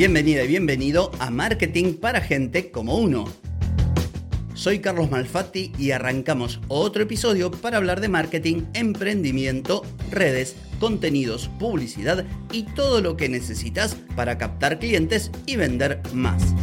Bienvenida y bienvenido a Marketing para Gente como Uno. Soy Carlos Malfatti y arrancamos otro episodio para hablar de marketing, emprendimiento, redes, contenidos, publicidad y todo lo que necesitas para captar clientes y vender más.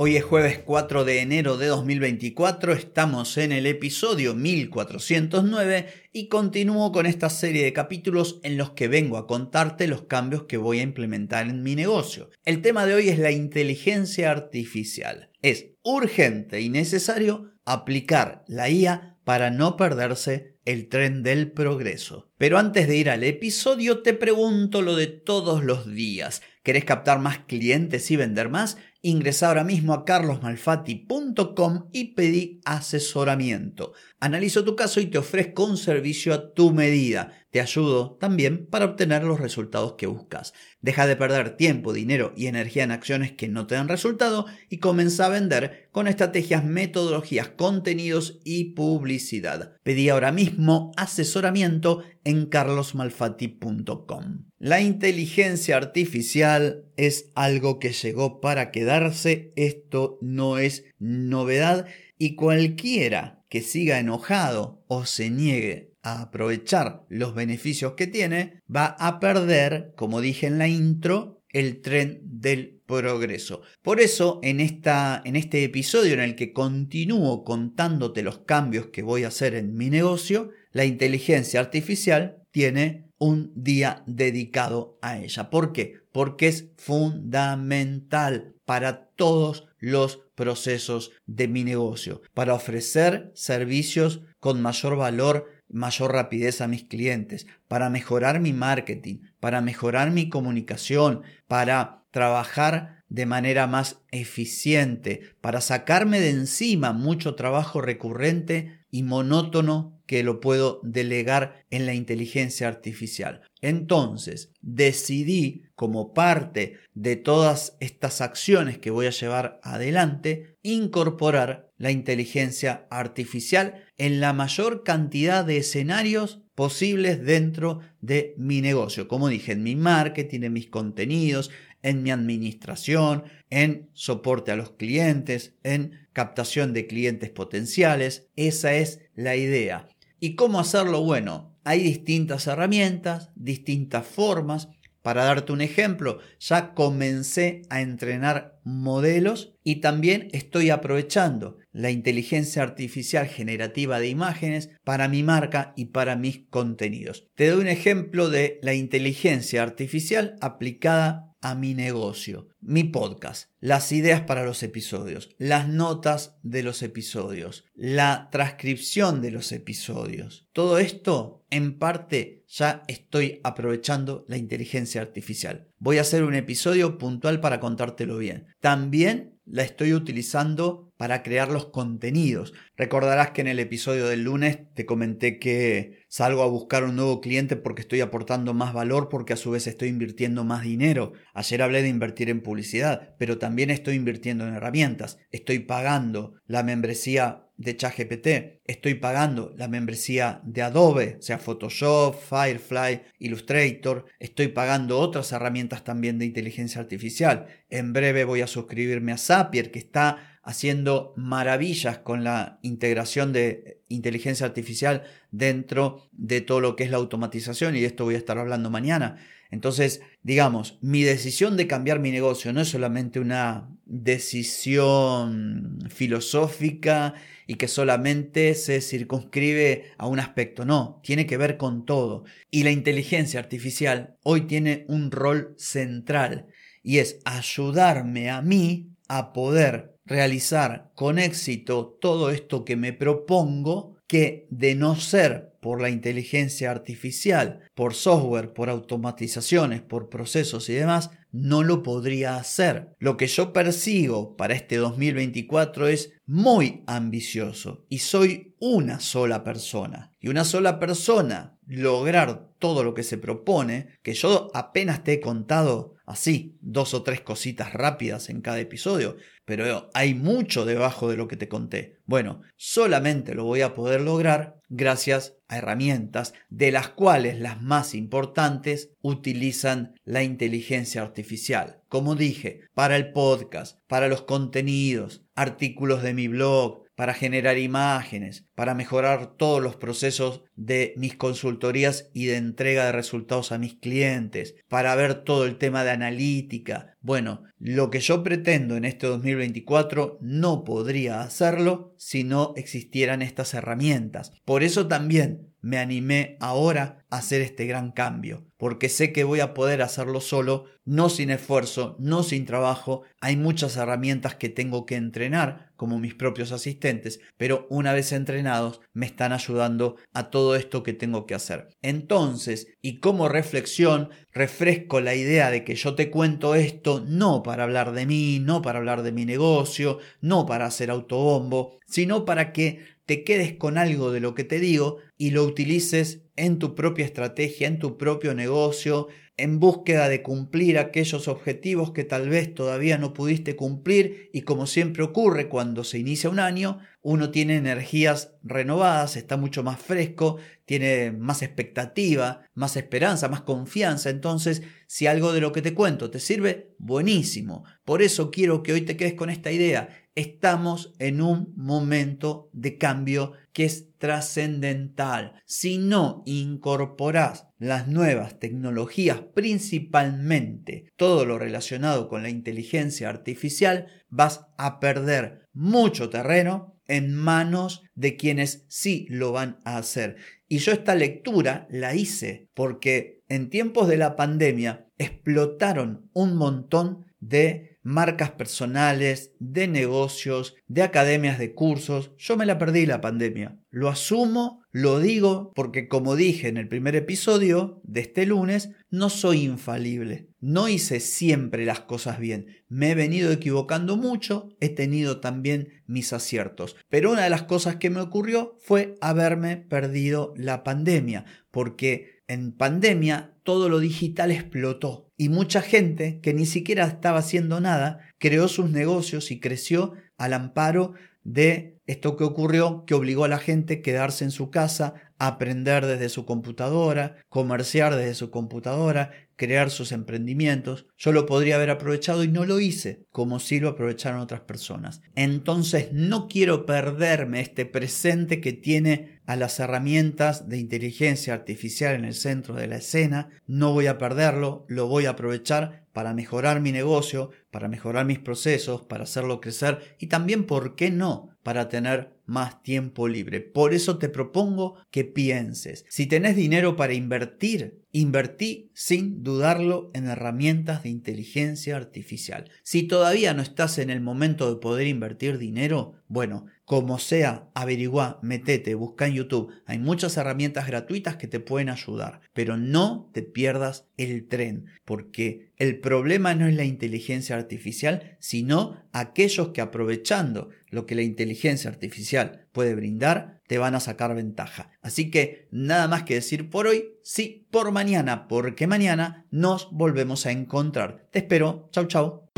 Hoy es jueves 4 de enero de 2024, estamos en el episodio 1409 y continúo con esta serie de capítulos en los que vengo a contarte los cambios que voy a implementar en mi negocio. El tema de hoy es la inteligencia artificial. Es urgente y necesario aplicar la IA para no perderse el tren del progreso. Pero antes de ir al episodio te pregunto lo de todos los días. ¿Querés captar más clientes y vender más? Ingresa ahora mismo a carlosmalfatti.com y pedí asesoramiento. Analizo tu caso y te ofrezco un servicio a tu medida. Te ayudo también para obtener los resultados que buscas. Deja de perder tiempo, dinero y energía en acciones que no te dan resultado y comienza a vender con estrategias, metodologías, contenidos y publicidad. Pedí ahora mismo asesoramiento en carlosmalfatti.com. La inteligencia artificial es algo que llegó para quedarse, esto no es novedad y cualquiera que siga enojado o se niegue a aprovechar los beneficios que tiene, va a perder, como dije en la intro, el tren del progreso. Por eso, en, esta, en este episodio en el que continúo contándote los cambios que voy a hacer en mi negocio, la inteligencia artificial tiene un día dedicado a ella. ¿Por qué? Porque es fundamental para todos los procesos de mi negocio, para ofrecer servicios con mayor valor, mayor rapidez a mis clientes, para mejorar mi marketing, para mejorar mi comunicación, para trabajar de manera más eficiente, para sacarme de encima mucho trabajo recurrente y monótono que lo puedo delegar en la inteligencia artificial. Entonces, decidí como parte de todas estas acciones que voy a llevar adelante, incorporar la inteligencia artificial en la mayor cantidad de escenarios posibles dentro de mi negocio. Como dije, en mi marketing, en mis contenidos, en mi administración, en soporte a los clientes, en captación de clientes potenciales. Esa es la idea. ¿Y cómo hacerlo? Bueno, hay distintas herramientas, distintas formas. Para darte un ejemplo, ya comencé a entrenar modelos y también estoy aprovechando la inteligencia artificial generativa de imágenes para mi marca y para mis contenidos. Te doy un ejemplo de la inteligencia artificial aplicada a mi negocio, mi podcast, las ideas para los episodios, las notas de los episodios, la transcripción de los episodios. Todo esto, en parte, ya estoy aprovechando la inteligencia artificial. Voy a hacer un episodio puntual para contártelo bien. También la estoy utilizando para crear los contenidos. Recordarás que en el episodio del lunes te comenté que salgo a buscar un nuevo cliente porque estoy aportando más valor porque a su vez estoy invirtiendo más dinero. Ayer hablé de invertir en publicidad, pero también estoy invirtiendo en herramientas. Estoy pagando la membresía de ChatGPT, estoy pagando la membresía de Adobe, sea Photoshop, Firefly, Illustrator, estoy pagando otras herramientas también de inteligencia artificial. En breve voy a suscribirme a Zapier, que está haciendo maravillas con la integración de inteligencia artificial dentro de todo lo que es la automatización y de esto voy a estar hablando mañana. Entonces, digamos, mi decisión de cambiar mi negocio no es solamente una decisión filosófica y que solamente se circunscribe a un aspecto, no, tiene que ver con todo. Y la inteligencia artificial hoy tiene un rol central y es ayudarme a mí a poder realizar con éxito todo esto que me propongo que de no ser por la inteligencia artificial, por software, por automatizaciones, por procesos y demás, no lo podría hacer. Lo que yo persigo para este 2024 es muy ambicioso y soy una sola persona. Y una sola persona lograr todo lo que se propone, que yo apenas te he contado así, dos o tres cositas rápidas en cada episodio, pero hay mucho debajo de lo que te conté. Bueno, solamente lo voy a poder lograr gracias a herramientas de las cuales las más importantes utilizan la inteligencia artificial. Como dije, para el podcast, para los contenidos, artículos de mi blog, para generar imágenes, para mejorar todos los procesos de mis consultorías y de entrega de resultados a mis clientes, para ver todo el tema de analítica. Bueno, lo que yo pretendo en este 2024 no podría hacerlo si no existieran estas herramientas. Por eso también me animé ahora a hacer este gran cambio, porque sé que voy a poder hacerlo solo, no sin esfuerzo, no sin trabajo. Hay muchas herramientas que tengo que entrenar, como mis propios asistentes, pero una vez entrenados me están ayudando a todo esto que tengo que hacer. Entonces, y como reflexión, refresco la idea de que yo te cuento esto no para hablar de mí, no para hablar de mi negocio, no para hacer autobombo, sino para que te quedes con algo de lo que te digo y lo utilices en tu propia estrategia, en tu propio negocio, en búsqueda de cumplir aquellos objetivos que tal vez todavía no pudiste cumplir y como siempre ocurre cuando se inicia un año, uno tiene energías renovadas, está mucho más fresco, tiene más expectativa, más esperanza, más confianza. Entonces, si algo de lo que te cuento te sirve, buenísimo. Por eso quiero que hoy te quedes con esta idea estamos en un momento de cambio que es trascendental. Si no incorporas las nuevas tecnologías, principalmente todo lo relacionado con la inteligencia artificial, vas a perder mucho terreno en manos de quienes sí lo van a hacer. Y yo esta lectura la hice porque en tiempos de la pandemia explotaron un montón de marcas personales, de negocios, de academias de cursos. Yo me la perdí la pandemia. Lo asumo, lo digo, porque como dije en el primer episodio de este lunes, no soy infalible. No hice siempre las cosas bien. Me he venido equivocando mucho, he tenido también mis aciertos. Pero una de las cosas que me ocurrió fue haberme perdido la pandemia, porque en pandemia todo lo digital explotó y mucha gente que ni siquiera estaba haciendo nada creó sus negocios y creció al amparo de esto que ocurrió, que obligó a la gente a quedarse en su casa, aprender desde su computadora, comerciar desde su computadora, crear sus emprendimientos. Yo lo podría haber aprovechado y no lo hice, como si lo aprovecharon otras personas. Entonces no quiero perderme este presente que tiene a las herramientas de inteligencia artificial en el centro de la escena. No voy a perderlo, lo voy a aprovechar para mejorar mi negocio, para mejorar mis procesos, para hacerlo crecer y también, ¿por qué no?, para tener más tiempo libre. Por eso te propongo que pienses, si tenés dinero para invertir, invertí sin dudarlo en herramientas de inteligencia artificial. Si todavía no estás en el momento de poder invertir dinero, bueno, como sea, averigua, metete, busca en YouTube. Hay muchas herramientas gratuitas que te pueden ayudar, pero no te pierdas el tren, porque el problema no es la inteligencia artificial, sino aquellos que aprovechando lo que la inteligencia artificial puede brindar, te van a sacar ventaja. Así que nada más que decir por hoy, sí por mañana, porque mañana nos volvemos a encontrar. Te espero. Chau, chau.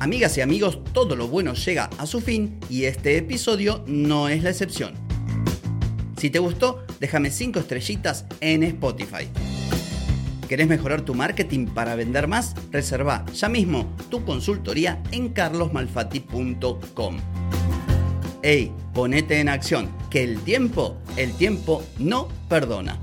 Amigas y amigos, todo lo bueno llega a su fin y este episodio no es la excepción. Si te gustó, déjame 5 estrellitas en Spotify. ¿Querés mejorar tu marketing para vender más? Reserva ya mismo tu consultoría en carlosmalfati.com. Ey, ponete en acción, que el tiempo, el tiempo no perdona.